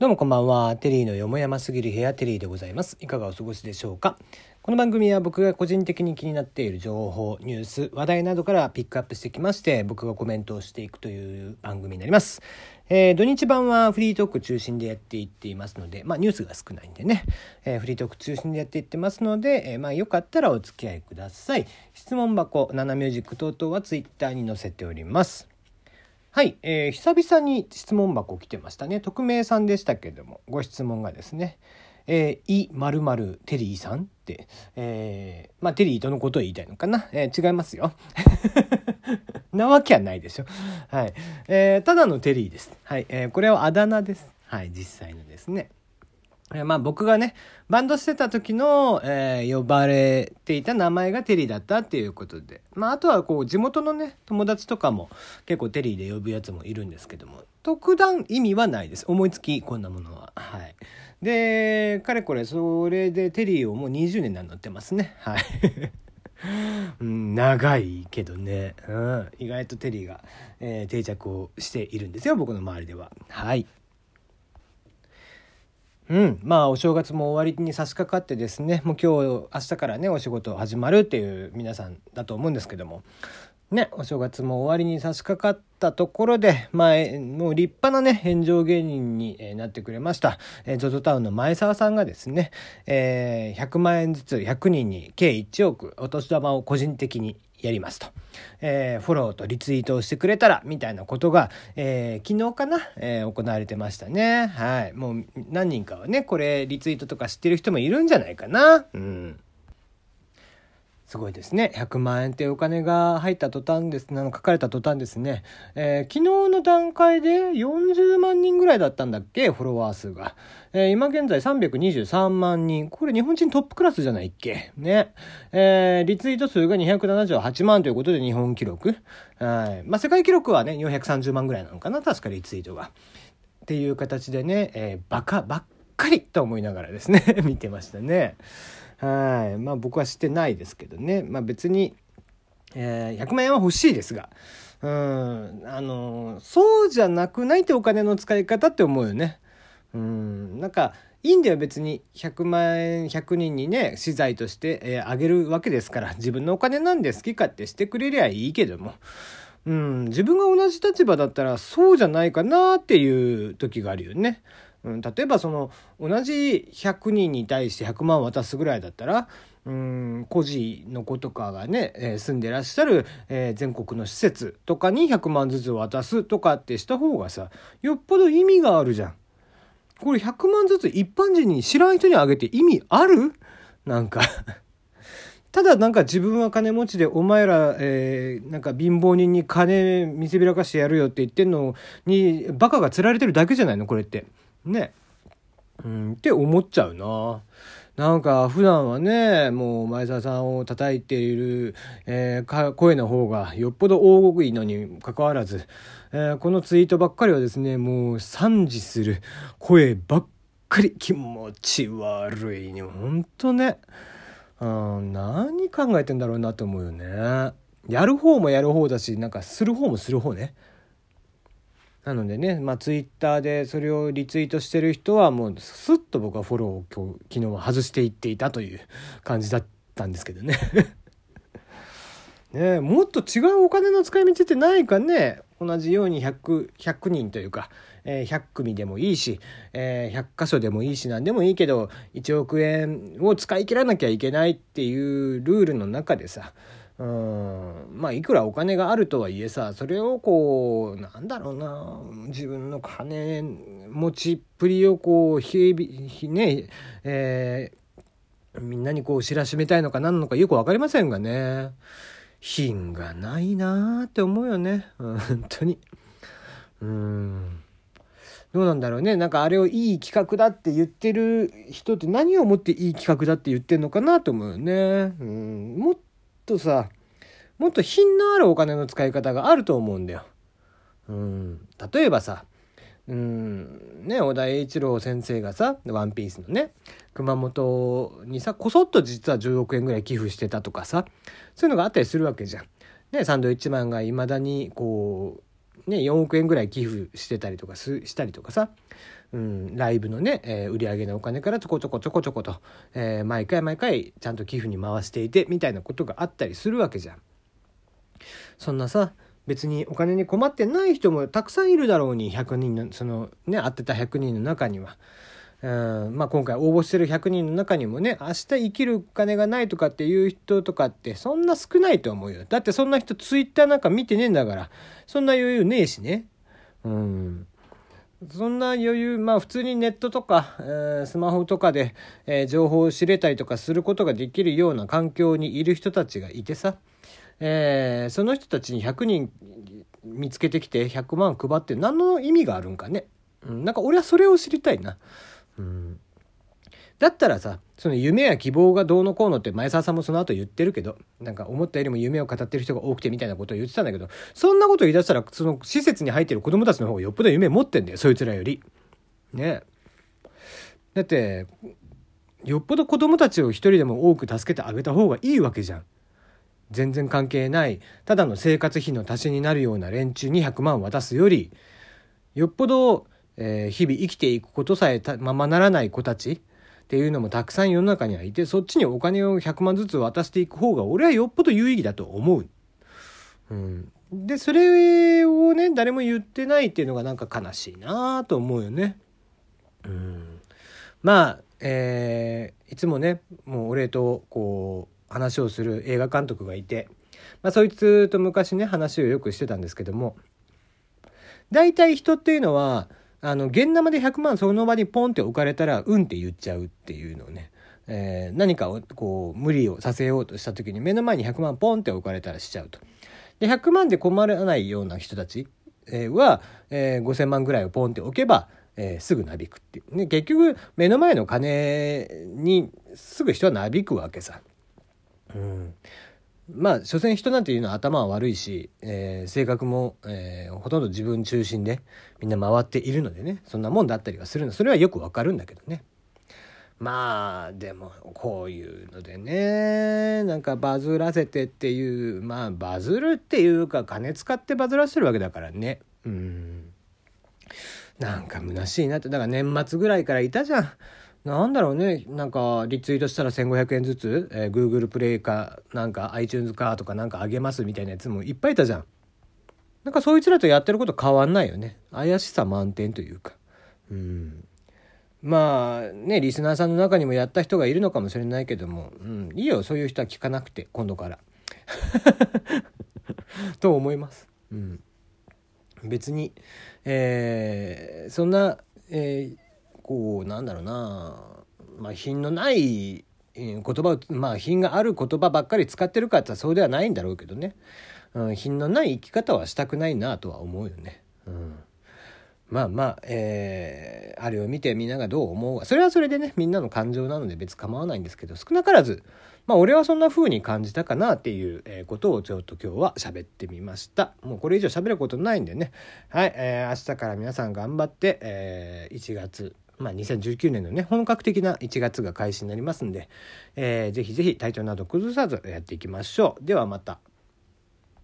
どうもこんばんは。テリーのよもやますぎる部屋テリーでございます。いかがお過ごしでしょうか？この番組は僕が個人的に気になっている情報、ニュース、話題などからピックアップしてきまして、僕がコメントをしていくという番組になります。えー土日版はフリートーク中心でやっていっていますので、まあニュースが少ないんでね、えーフリートーク中心でやっていってますので、えーまあよかったらお付き合いください。質問箱、ナナミュージック等々はツイッターに載せております。はい、えー久々に質問箱来てましたね。匿名さんでしたけれども、ご質問がですね、えー、いまるまるテリーさんって、えーまあテリーとのことを言いたいのかな、えー違いますよ。なわけはないでしょ。はい。えーただのテリーです。はい。えーこれはあだ名です。はい。実際のですね。えまあ僕がね、バンドしてた時の、えー呼ばれていた名前がテリーだったっていうことで。まああとはこう地元のね、友達とかも結構テリーで呼ぶやつもいるんですけども、特段意味はないです。思いつきこんなものは。はい。で、かれこれそれでテリーをもう20年名乗ってますね。はい。うん、長いけどね、うん、意外とテリーが、えー定着をしているんですよ僕の周りでははいうん。まあお正月も終わりに差し掛かってですねもう今日明日からねお仕事始まるっていう皆さんだと思うんですけども。ねお正月も終わりに差し掛かったところでまあえもう立派なね炎上芸人になってくれました、ZOZO タウンの前澤さんがですね、えー100万円ずつ100人に計1億お年玉を個人的にやりますと、えーフォローとリツイートをしてくれたらみたいなことが、えー昨日かな、えー行われてましたね。はい。もう何人かはねこれリツイートとか知ってる人もいるんじゃないかな。うん。すごいですね。100万円っていうお金が入った途端ですあの書かれた途端ですね、えー昨日の段階で40万人ぐらいだったんだっけ？フォロワー数が、えー今現在323万人。これ日本人トップクラスじゃないっけ？ね。えーリツイート数が278万ということで日本記録。はい。まあ世界記録はね430万ぐらいなのかな？確かリツイートが。っていう形でね、えーバカばっかりと思いながらですね。見てましたね。はい。まあ僕はしてないですけどね。まあ別に、えー100万円は欲しいですが。うん。あのそうじゃなくないってお金の使い方って思うよね。うん。なんかいいんだよ別に。100万円100人にね資材として、えーあげるわけですから。自分のお金なんで好き勝手してくれりゃいいけども。うん、自分が同じ立場だったらそうじゃないかなっていう時があるよね。例えばその同じ100人に対して100万渡すぐらいだったら、うん、孤児の子とかがね、えー住んでらっしゃる、えー全国の施設とかに100万ずつ渡すとかってした方がさよっぽど意味があるじゃん。これ100万ずつ一般人に知らん人にあげて意味ある？なんか ただなんか自分は金持ちでお前ら、えーなんか貧乏人に金見せびらかしてやるよって言ってんのにバカが釣られてるだけじゃないの？これって。ね。うんって思っちゃうな。なんか普段はねもう前澤さんを叩いている、えー声の方がよっぽど大声いのにかかわらず、えーこのツイートばっかりはですねもう賛辞する声ばっかり気持ち悪いねほんとね。うん、何考えてんだろうなと思うよね。やる方もやる方だしなんかする方もする方ね。なのでね、まあ、ツイッターでそれをリツイートしてる人はもうスッと僕はフォローを今日昨日は外していっていたという感じだったんですけどね。ねもっと違うお金の使い道ってないかね？同じように 100, 100人というか、えー100組でもいいし、えー100箇所でもいいし何でもいいけど1億円を使い切らなきゃいけないっていうルールの中でさうん。まあいくらお金があるとはいえさそれをこうなんだろうな自分の金持ちっぷりをこうひびひねえーみんなにこう知らしめたいのか何なのかよく分かりませんがね。品がないなーって思うよね。うん本当に。うん。どうなんだろうね。なんかあれをいい企画だって言ってる人って何をもっていい企画だって言ってんのかなと思うよね。うん。もとさもっと品のあるお金の使い方があると思うんだようん例えばさうんね小田栄一郎先生がさ「ワンピースのね熊本にさこそっと実は10億円ぐらい寄付してたとかさそういうのがあったりするわけじゃん。ね、サンドウィッチマンがいまだにこうね、4億円ぐらい寄付してたりとかしたりとかさ、うん、ライブのね、えー、売り上げのお金からちょこちょこちょこちょこと、えー、毎回毎回ちゃんと寄付に回していてみたいなことがあったりするわけじゃん。そんなさ別にお金に困ってない人もたくさんいるだろうに100人のそのね会ってた100人の中には。ん。まあ、今回応募してる100人の中にもね明日生きる金がないとかっていう人とかってそんな少ないと思うよ。だってそんな人ツイッターなんか見てねえんだから。そんな余裕ねえしね。うん。そんな余裕まあ普通にネットとか、えー、スマホとかで、えー、情報を知れたりとかすることができるような環境にいる人たちがいてさ。えー、その人たちに100人見つけてきて100万配って何の意味があるんかね、うん、なんか俺はそれを知りたいな。うんだったらさその夢や希望がどうのこうのって前澤さんもその後言ってるけどなんか思ったよりも夢を語ってる人が多くてみたいなことを言ってたんだけどそんなこと言い出したらその施設に入ってる子供たちの方がよっぽど夢持ってんだよそいつらより。ねだってよっぽど子供たちを一人でも多く助けてあげた方がいいわけじゃん。全然関係ないただの生活費の足しになるような連中に100万渡すよりよっぽど、えー、日々生きていくことさえままならない子たちっていうのもたくさん世の中にはいてそっちにお金を100万ずつ渡していく方が俺はよっぽど有意義だと思う。うん、でそれをね誰も言ってないっていうのがなんか悲しいなと思うよね。うん、まあ、えー、いつもねもう俺とこう話をする映画監督がいて、まあ、そいつと昔ね話をよくしてたんですけども大体人っていうのはあの現生で100万その場にポンって置かれたら「うん」って言っちゃうっていうのをね、えー、何かをこう無理をさせようとした時に目の前に100万ポンって置かれたらしちゃうと。で100万で困らないような人たちえは、えー、5,000万ぐらいをポンって置けば、えー、すぐなびくっていう、ね、結局目の前の金にすぐ人はなびくわけさ。うん、まあ所詮人なんていうのは頭は悪いし、えー、性格も、えー、ほとんど自分中心でみんな回っているのでね。そんなもんだったりはするの。それはよくわかるんだけどね。まあでもこういうのでねなんかバズらせてっていうまあバズるっていうか金使ってバズらせてるわけだからね。うん。なんか虚しいなって。だから年末ぐらいからいたじゃん。なんだろうね。なんかリツイートしたら1500円ずつ、えー、Google プレイかなんか iTunes かとかなんかあげますみたいなやつもいっぱいいたじゃん。なんかそいつらとやってること変わんないよね。怪しさ満点というか。うん。まあねリスナーさんの中にもやった人がいるのかもしれないけども、うん、いいよ。そういう人は聞かなくて今度から。と思います、うん、別に、えー、そんな、えーこうなんだろうな。まあ品のない言葉まあ品がある言葉ばっかり使ってるかってそうではないんだろうけどね、うん、品のない生き方はしたくないなとは思うよね。うん。まあまあ、えー、あれを見てみんながどう思うか。それはそれでねみんなの感情なので別構わないんですけど少なからずまあ俺はそんな風に感じたかなっていう、えことをちょっと今日は喋ってみました。もうこれ以上喋ることないんでね。はい、えー、明日から皆さん頑張って、えー、1月まあ、2019年のね本格的な1月が開始になりますんで、えー、ぜひぜひ体調など崩さずやっていきましょうではまた。